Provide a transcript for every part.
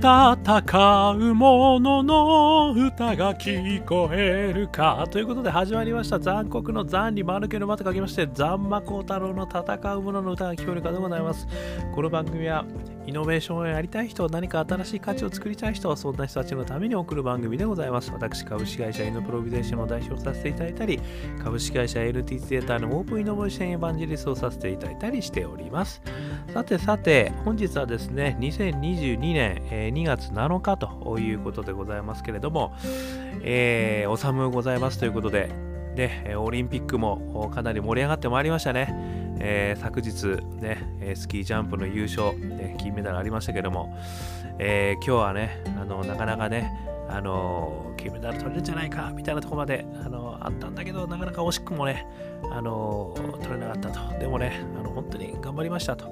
戦う者の歌が聞こえるかということで始まりました残酷の残に丸けの間と書きまして残魔高太郎の戦う者の歌が聞こえるかでございますこの番組はイノベーションをやりたい人、何か新しい価値を作りたい人、そんな人たちのために送る番組でございます。私、株式会社イノプロビゼーションの代表させていただいたり、株式会社 LT データのオープンイノベーションエヴァンジリストをさせていただいたりしております。さてさて、本日はですね、2022年、2月7日ということでございますけれども、えー、お寒ございますということで、で、オリンピックもかなり盛り上がってまいりましたね。えー、昨日ね、スキージャンプの優勝、ね、金メダルありましたけども、えー、今日はね、あのなかなかね、あの金メダル取れるんじゃないかみたいなところまで、あのあったんだけど、なかなか惜しくもね、あの取れなかったと。でもね、あの本当に頑張りましたと、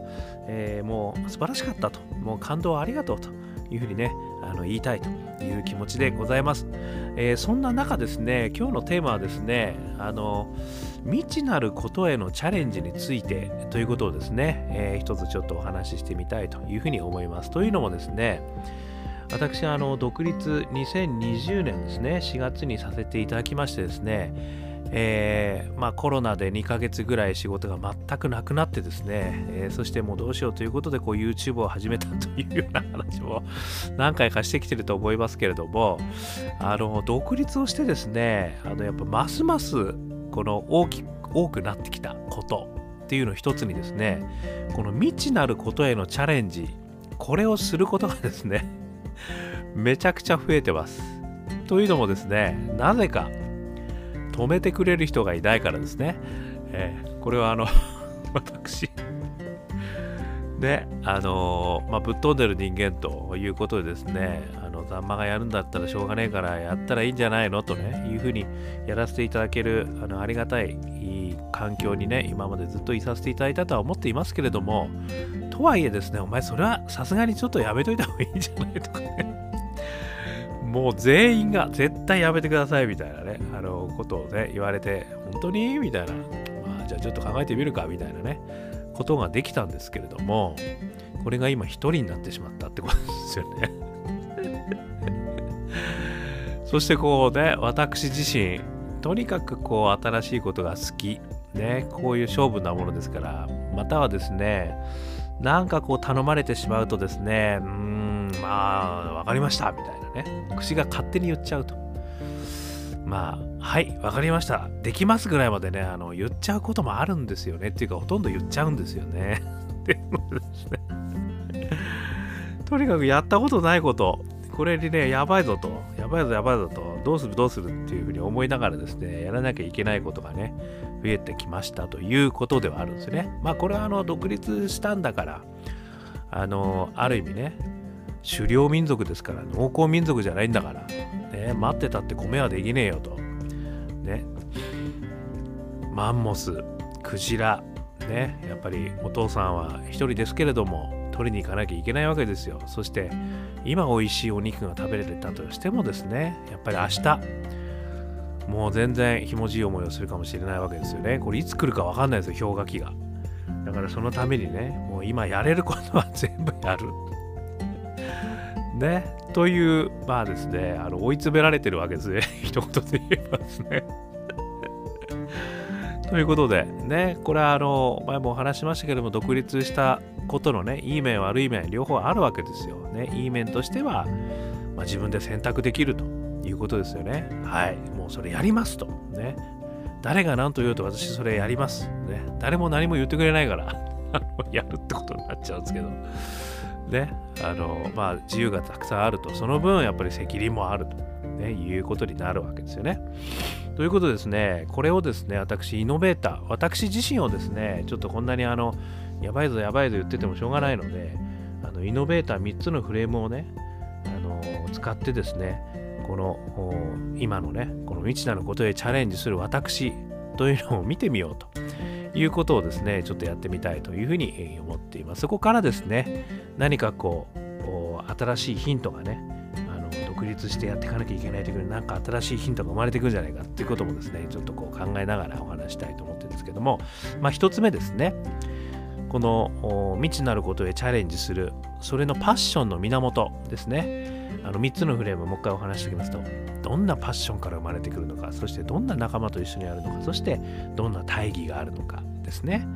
えー、もう素晴らしかったと。もう感動ありがとうと。いうふうにね、あの言いたいという気持ちでございます。えー、そんな中ですね、今日のテーマはですね、あの、未知なることへのチャレンジについてということをですね、えー、一つちょっとお話ししてみたいというふうに思います。というのもですね、私、あの、独立2020年ですね、4月にさせていただきましてですね、えー、まあ、コロナで2ヶ月ぐらい仕事が全くなくなってですね、えー、そしてもうどうしようということでこう YouTube を始めたというような話も 何回かしてきてると思いますけれどもあの独立をしてですねあのやっぱますますこの大き多くなってきたことっていうの一つにですねこの未知なることへのチャレンジこれをすることがですねめちゃくちゃ増えてます。というのもですねなぜか止めてくれる人がいないからですね。えー、これはあの 私で、あのー、まあ、ぶっ飛んでる人間ということでですね、あの、ざんまがやるんだったらしょうがねえからやったらいいんじゃないのとね、いうふうにやらせていただける、あの、ありがたいいい環境にね、今までずっといさせていただいたとは思っていますけれども、とはいえですね、お前それはさすがにちょっとやめといた方がいいんじゃないとかね。もう全員が絶対やめてくださいみたいなね、あの、ことをね、言われて、本当に？みたいな、まあ、じゃあちょっと考えてみるかみたいなね、ことができたんですけれども、これが今一人になってしまったってことですよね。そしてこうね、私自身、とにかくこう新しいことが好き、ね、こういう勝負なものですから、またはですね、なんかこう頼まれてしまうとですね、うーまあ、わかりました、みたいなね。口が勝手に言っちゃうと。まあ、はい、わかりました。できますぐらいまでね、あの、言っちゃうこともあるんですよね。っていうか、ほとんど言っちゃうんですよね。ですね。とにかくやったことないこと、これにね、やばいぞと、やばいぞやばいぞと、どうするどうするっていうふうに思いながらですね、やらなきゃいけないことがね、増えてきましたということではあるんですね。まあこれはあの独立したんだから、あの、ある意味ね、狩猟民族ですから、農耕民族じゃないんだから、ね、待ってたって米はできねえよと。ね。マンモス、クジラ、ね、やっぱりお父さんは一人ですけれども、取りに行かなきゃいけないわけですよ。そして、今美味しいお肉が食べれてたとしてもですね、やっぱり明日、もう全然ひもじい思いをするかもしれないわけですよね。これいつ来るかわかんないですよ、氷河期が。だからそのためにね、もう今やれることは全部やる。ね。という、まあですね、あの追い詰められてるわけですね。一言で言えばですね。ということで、ね、これはあの、前もお話しましたけども、独立したことのね、いい面、悪い面、両方あるわけですよ。ね、いい面としては、まあ、自分で選択できるということですよね。はい。もうそれやりますと。ね。誰が何と言うと私それやります。ね。誰も何も言ってくれないから やるってことになっちゃうんですけど。ね。あの、まあ自由がたくさんあると。その分やっぱり責任もあると。ね、いうことになるわけですよね。ということですね、これをですね、私、イノベーター、私自身をですね、ちょっとこんなにあの、やばいぞやばいぞ言っててもしょうがないので、あのイノベーター3つのフレームをね、あの使ってですね、この今のね、この未知なることへチャレンジする私というのを見てみようということをですね、ちょっとやってみたいというふうに思っています。そこからですね、何かこう、新しいヒントがね、あの独立してやっていかなきゃいけないというなんか新しいヒントが生まれてくるんじゃないかっていうこともですね、ちょっとこう考えながらお話したいと思ってるんですけども、まあ一つ目ですね、この未知なることへチャレンジするそれのパッションの源ですね。あの3つのフレームもう一回お話しておきますとどんなパッションから生まれてくるのかそしてどんな仲間と一緒にあるのかそしてどんな大義があるのかですね。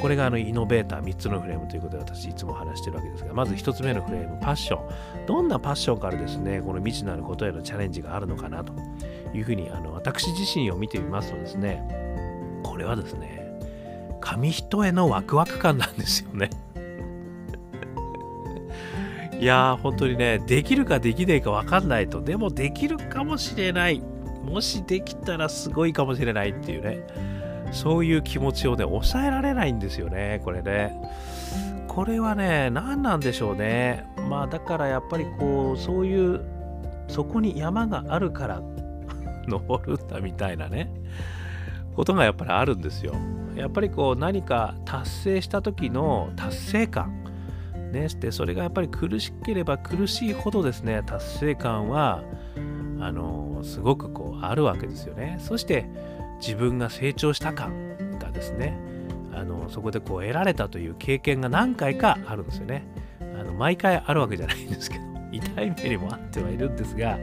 これがあのイノベーター3つのフレームということで私いつも話してるわけですがまず1つ目のフレームパッション。どんなパッションからですねこの未知なることへのチャレンジがあるのかなというふうにあの私自身を見てみますとですねこれはですね紙一重のワクワク感なんですよね。いやー本当にねできるかできないか分かんないと。でもできるかもしれない。もしできたらすごいかもしれないっていうね。そういう気持ちをね抑えられないんですよねこれね。これはね何なんでしょうね。まあだからやっぱりこうそういうそこに山があるから 登るんだみたいなね。ことがやっぱりあるんですよ。やっぱりこう何か達成した時の達成感。ね、でそれがやっぱり苦しければ苦しいほどですね達成感はあのすごくこうあるわけですよね。そして自分が成長した感がですねあのそこでこう得られたという経験が何回かあるんですよね。あの毎回あるわけじゃないんですけど 痛い目にもあってはいるんですが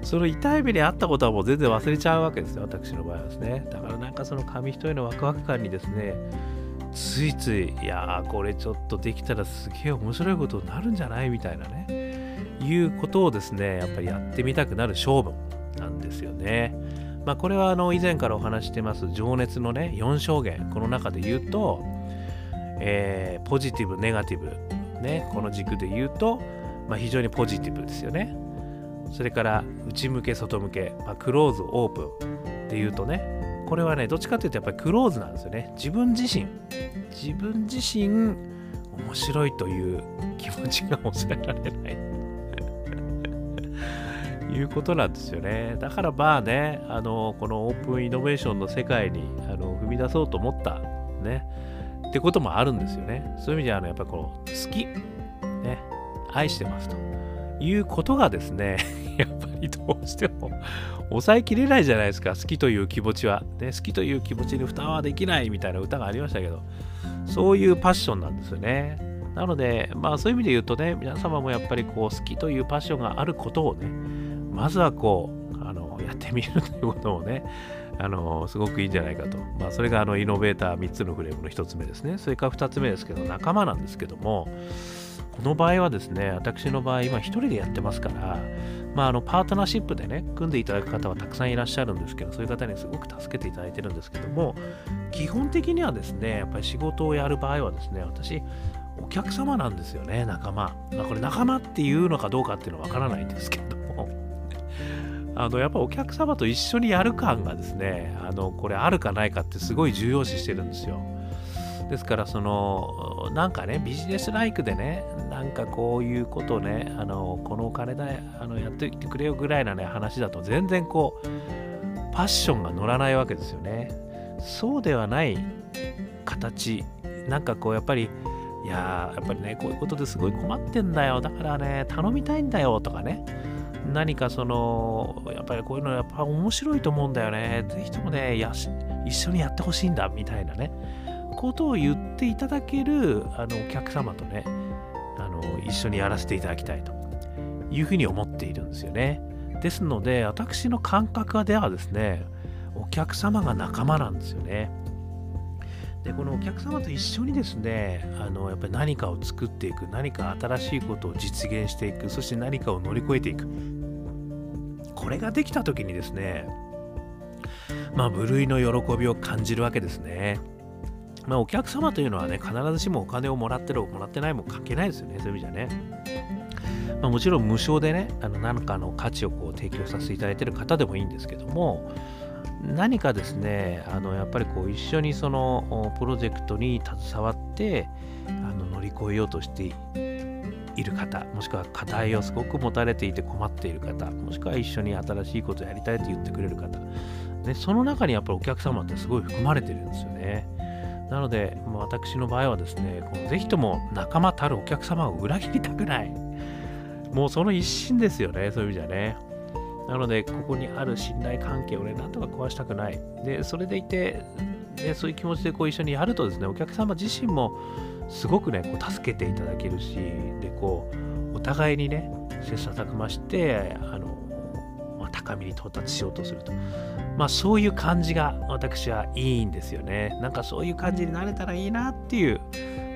その痛い目にあったことはもう全然忘れちゃうわけですよ私の場合はですね。だからなんかその紙一重のワクワク感にですねついついいやーこれちょっとできたらすげえ面白いことになるんじゃないみたいなねいうことをですねやっぱりやってみたくなる勝負なんですよね。まあこれはあの以前からお話してます情熱のね4証言この中で言うと、えー、ポジティブネガティブねこの軸で言うと、まあ、非常にポジティブですよね。それから内向け外向け、まあ、クローズオープンっていうとねこれはねどっちかというとやっぱりクローズなんですよね。自分自身。自分自身面白いという気持ちが抑えられない。いうことなんですよね。だからまあねあのこのオープンイノベーションの世界にあの踏み出そうと思ったね。ってこともあるんですよね。そういう意味ではあのやっぱこう好きね愛してますと。いうことがですね やっぱりどうしても抑えきれないじゃないですか、好きという気持ちは。ね、好きという気持ちに負担はできないみたいな歌がありましたけど、そういうパッションなんですよね。なので、まあそういう意味で言うとね、皆様もやっぱりこう好きというパッションがあることをね、まずはこう、あのやってみるということをね、あのすごくいいんじゃないかと。まあ、それがあのイノベーター3つのフレームの1つ目ですね。それから2つ目ですけど、仲間なんですけども、この場合はですね、私の場合、今1人でやってますから、まあ、あのパートナーシップでね、組んでいただく方はたくさんいらっしゃるんですけど、そういう方にすごく助けていただいてるんですけども、基本的にはですね、やっぱり仕事をやる場合はですね、私、お客様なんですよね、仲間。まあ、これ仲間っていうのかどうかっていうのはわからないんですけど、あのやっぱお客様と一緒にやる感がですね、あのこれあるかないかってすごい重要視してるんですよ。ですからそのなんかねビジネスライクでねなんかこういうことをねあのこのお金であのやっていてくれよぐらいなね話だと全然こうパッションが乗らないわけですよね。そうではない形。なんかこうやっぱりいややっぱりねこういうことですごい困ってんだよ。だからね頼みたいんだよとかね。何かそのやっぱりこういうのやっぱ面白いと思うんだよね。ぜひともねや一緒にやってほしいんだみたいなね。ことを言っていただけるあのお客様とねあの一緒にやらせていただきたいと。いうふうに思っているんですよね。ですので私の感覚ではですねお客様が仲間なんですよね。でこのお客様と一緒にですねあのやっぱり何かを作っていく何か新しいことを実現していくそして何かを乗り越えていくこれができた時にですねまあ無類の喜びを感じるわけですねまあ、お客様というのはね、必ずしもお金をもらってる、もらってないも関係ないですよね、そういう意味じゃね。まあ、もちろん無償でね、あの何かの価値をこう提供させていただいている方でもいいんですけども、何かですね、あのやっぱりこう一緒にそのプロジェクトに携わってあの乗り越えようとしている方、もしくは課題をすごく持たれていて困っている方、もしくは一緒に新しいことをやりたいと言ってくれる方、ね、その中にやっぱりお客様ってすごい含まれてるんですよね。なので、私の場合はですね、このぜひとも仲間たるお客様を裏切りたくない。もうその一心ですよね、そういう意味じゃね。なので、ここにある信頼関係をね、なんとか壊したくない。で、それでいて、ね、そういう気持ちでこう一緒にやるとですね、お客様自身もすごくねこう助けていただけるしでこうお互いにね切磋琢磨してあの、まあ、高みに到達しようとすると。まあそういう感じが私はいいんですよね。なんかそういう感じになれたらいいなっていう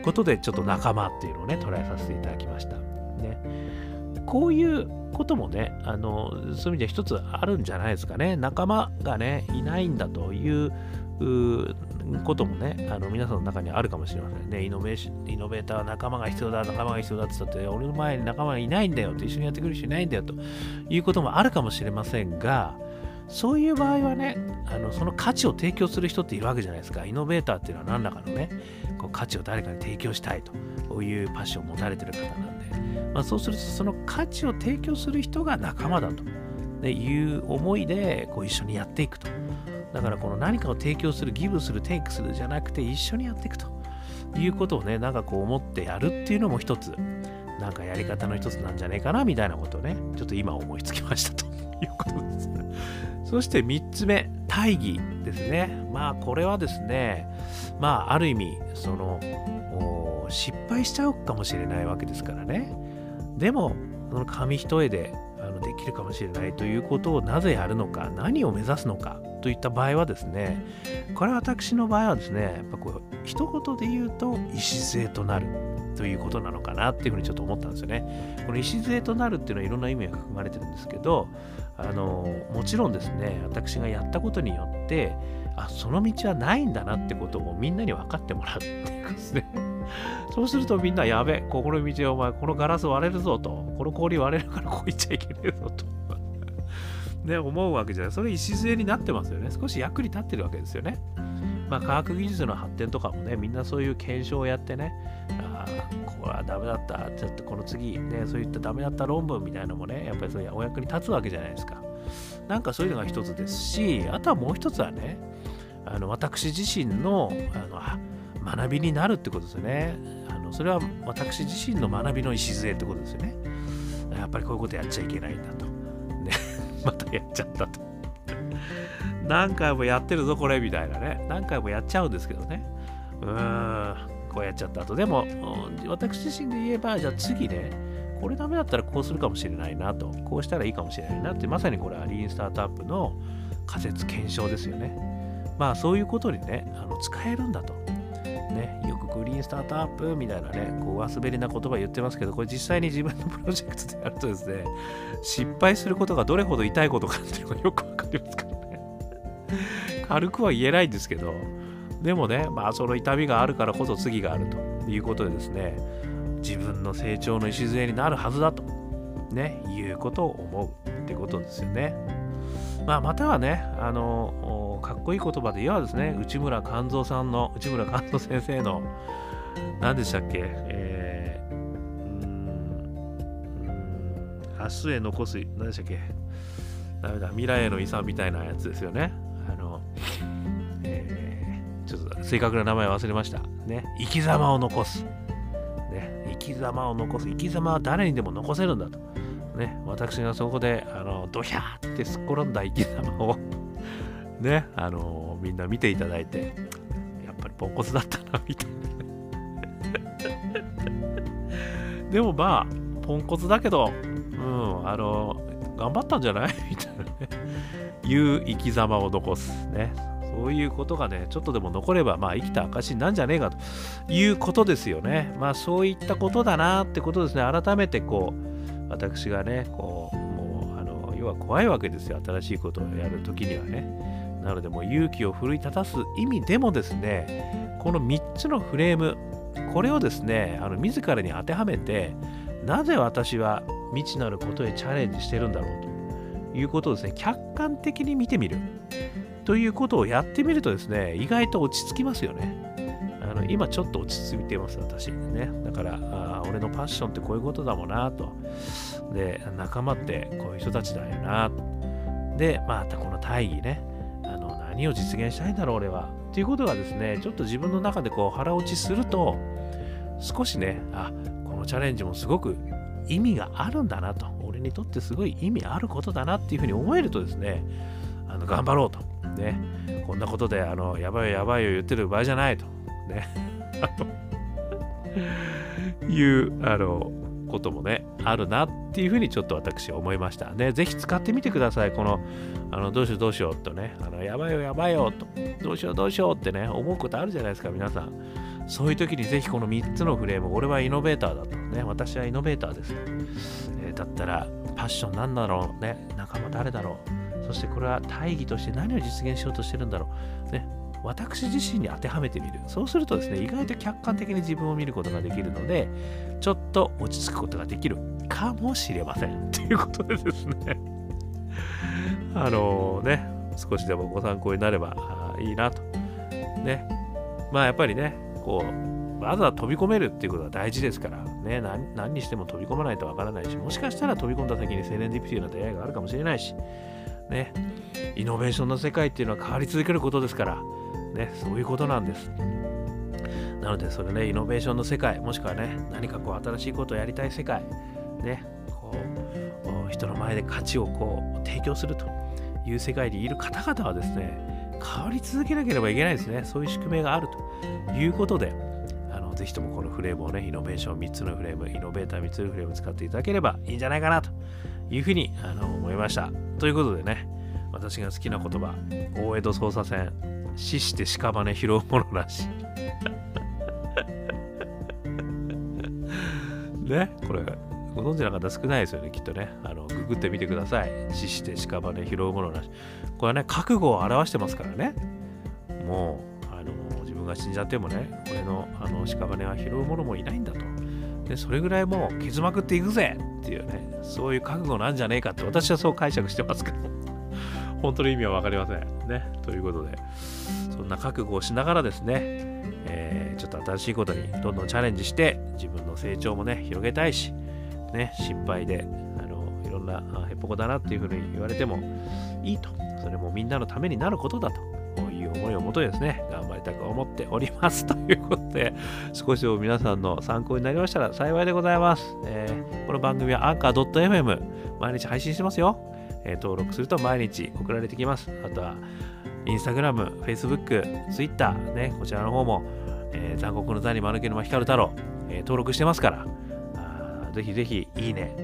ことでちょっと仲間っていうのをね捉えさせていただきました。こういうこともねあのそういう意味では一つあるんじゃないですかね仲間がねいないんだということもね、あの皆さんの中にあるかもしれませんね。イノベーション、イノベーターは仲間が必要だ、仲間が必要だって言ったって、俺の前に仲間がいないんだよと、一緒にやってくる人いないんだよということもあるかもしれませんが、そういう場合はね、あのその価値を提供する人っているわけじゃないですか。イノベーターっていうのは何らかのね、こう価値を誰かに提供したいというパッションを持たれてる方なんで、まあ、そうするとその価値を提供する人が仲間だと、いう思いでこう一緒にやっていくと。だからこの何かを提供する、ギブする、テイクするじゃなくて一緒にやっていくということをね、なんかこう思ってやるっていうのも一つ、なんかやり方の一つなんじゃねえかなみたいなことをね、ちょっと今思いつきましたということです。そして3つ目、大義ですね。まあこれはですね、まあある意味、その、失敗しちゃうかもしれないわけですからね。でも、その紙一重であのできるかもしれないということをなぜやるのか、何を目指すのかといった場合はですね、これは私の場合はですね、やっぱこう、一言で言うと、礎となるということなのかなっていうふうにちょっと思ったんですよね。この礎となるっていうのはいろんな意味が含まれてるんですけど、あのもちろんですね、私がやったことによって、あ、その道はないんだなってことをみんなに分かってもらうっていうかですね。そうするとみんなやべ、ここの道はお前、このガラス割れるぞと、この氷割れるからこう行っちゃいけねえぞと。ね、思うわけじゃない。それ礎になってますよね。少し役に立ってるわけですよね。まあ、科学技術の発展とかもね、みんなそういう検証をやってね、ああ、これはダメだった、ちょっとこの次、ね、そういったダメだった論文みたいなのもね、やっぱりそれお役に立つわけじゃないですか。なんかそういうのが一つですし、あとはもう一つはね、あの私自身のあの学びになるってことですよね。あのそれは私自身の学びの礎ってことですよね。やっぱりこういうことやっちゃいけないんだと。ね またやっちゃったと。何回もやってるぞ、これ、みたいなね。何回もやっちゃうんですけどね。うーん、こうやっちゃったと。でも、私自身で言えば、じゃあ次ね、これダメだったらこうするかもしれないなと。こうしたらいいかもしれないなって、まさにこれはリーンスタートアップの仮説検証ですよね。まあそういうことにね、あの使えるんだと。ね、よくグリーンスタートアップみたいなね、こう上滑りな言葉言ってますけど、これ実際に自分のプロジェクトでやるとですね、失敗することがどれほど痛いことかっていうのがよくわかりますからね。軽くは言えないんですけど、でもね、まあその痛みがあるからこそ次があるということでですね、自分の成長の礎になるはずだと、ね、いうことを思うってことですよね。まあ、またはね、あの、かっこいい言葉で言えばですね、内村勘三さんの、内村勘三先生の、何でしたっけ、えー、うん、明日へ残す、何でしたっけ、ダメだ、未来への遺産みたいなやつですよね。あの、えー、ちょっと正確な名前忘れました。ね、生き様を残す。ね、生き様を残す。生き様は誰にでも残せるんだと。ね、私がそこで、あの、ドヒャーってすっ転んだ生き様をね、あの、みんな見ていただいて、やっぱりポンコツだったな、みたいな。でもまあ、ポンコツだけど、うん、あの、頑張ったんじゃない？みたいなね、いう生き様を残す。ね。そういうことがね、ちょっとでも残れば、まあ、生きた証なんじゃねえかということですよね。まあ、そういったことだなってことですね。改めてこう、私がねこうもうあの要は怖いわけですよ新しいことをやるときにはねなのでもう勇気を奮い立たす意味でもですねこの3つのフレームこれをですねあの自らに当てはめてなぜ私は未知なることへチャレンジしてるんだろうということをですね客観的に見てみるということをやってみるとですね意外と落ち着きますよね。あの今ちょっと落ち着いてます私ね。だからあ俺のパッションってこういうことだもんなと。で仲間ってこういう人たちだよな。でまたこの大義ね。あの何を実現したいんだろう俺は。っていうことがですねちょっと自分の中でこう腹落ちすると少しねあこのチャレンジもすごく意味があるんだなと俺にとってすごい意味あることだなっていうふうに思えるとですねあの頑張ろうと。ね。こんなことであのやばいやばいよ言ってる場合じゃないと。ね。いうあのこともねあるなっていうふうにちょっと私は思いました。ねぜひ使ってみてください。このあのどうしようどうしようとねあのやばいよやばいよとどうしようどうしようってね思うことあるじゃないですか皆さん。そういう時にぜひこの3つのフレーム俺はイノベーターだとね。私はイノベーターです、えー、だったらパッションなんだろうね。仲間誰だろう。そしてこれは大義として何を実現しようとしてるんだろう。ね私自身に当てはめてみる。そうするとですね意外と客観的に自分を見ることができるのでちょっと落ち着くことができる。かもしれません。ということでですね。あのね少しでもご参考になればいいなと。ね。まあやっぱりねこうまずは飛び込めるっていうことは大事ですから。ね何何にしても飛び込まないとわからないしもしかしたら飛び込んだ先にセレンディピティな出会いがあるかもしれないし。ね。イノベーションの世界っていうのは変わり続けることですからね、そういうことなんです。なので、それね、イノベーションの世界、もしくはね、何かこう、新しいことをやりたい世界、ね、こう、人の前で価値をこう、提供するという世界にいる方々はですね、変わり続けなければいけないですね。そういう宿命があるということで、あのぜひともこのフレームをね、イノベーション3つのフレーム、イノベーター3つのフレーム使っていただければいいんじゃないかなというふうにあの思いました。ということでね、私が好きな言葉、大江戸捜査線、死して屍拾うものなし。ねこれご存知の方少ないですよねきっとね。あのググってみてください。死して屍拾うものなし。これはね覚悟を表してますからね。もうあの自分が死んじゃってもね俺のあの屍は拾うものもいないんだと。でそれぐらいもう傷まくっていくぜっていうねそういう覚悟なんじゃねえかって私はそう解釈してますけど。本当の意味は分かりませんねということでそんな覚悟をしながらですね、えー、ちょっと新しいことにどんどんチャレンジして自分の成長もね広げたいし、ね、心配であのいろんなへっぽこだなっていうふうに言われてもいいとそれもみんなのためになることだという思いをもとにですね、頑張りたく思っております。ということで、少しでも皆さんの参考になりましたら幸いでございます。えー、この番組は anchor.fm 毎日配信してますよ。え、登録すると毎日送られてきます。あとは、インスタグラム、フェイスブック、ツイッター、ね、こちらの方も、えー、残酷の座に丸毛の光る太郎、えー、登録してますから、あぜひぜひ、いいね、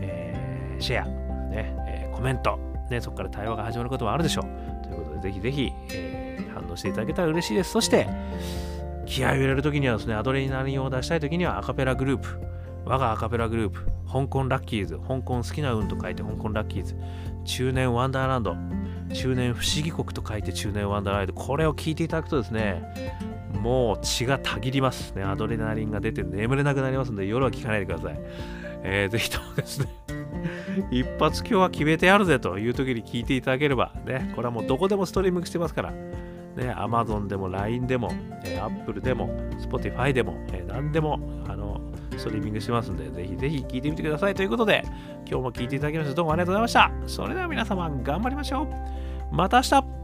えー、シェア、ねえー、コメント、ね、そこから対話が始まることもあるでしょう。ということで、ぜひぜひ、えー、反応していただけたら嬉しいです。そして、気合を入れるときにはですね、アドレナリンを出したいときにはアカペラグループ、我がアカペラグループ、香港ラッキーズ、香港好きな運と書いて香港ラッキーズ、中年ワンダーランド、中年不思議国と書いて中年ワンダーランド、これを聞いていただくとですね、もう血がたぎりますね。アドレナリンが出て眠れなくなりますので、夜は聞かないでください。えー、ぜひともですね 一発今日は決めてやるぜという時に聞いていただければ、ね、これはもうどこでもストリーミングしてますから、ね、Amazon でも LINE でも、えー、Apple でも Spotify でも、えー、何でも、あの、ストリーミングしてますんで、ぜひぜひ聞いてみてください。ということで、今日も聞いていただきましてどうもありがとうございました。それでは皆様、頑張りましょう。また明日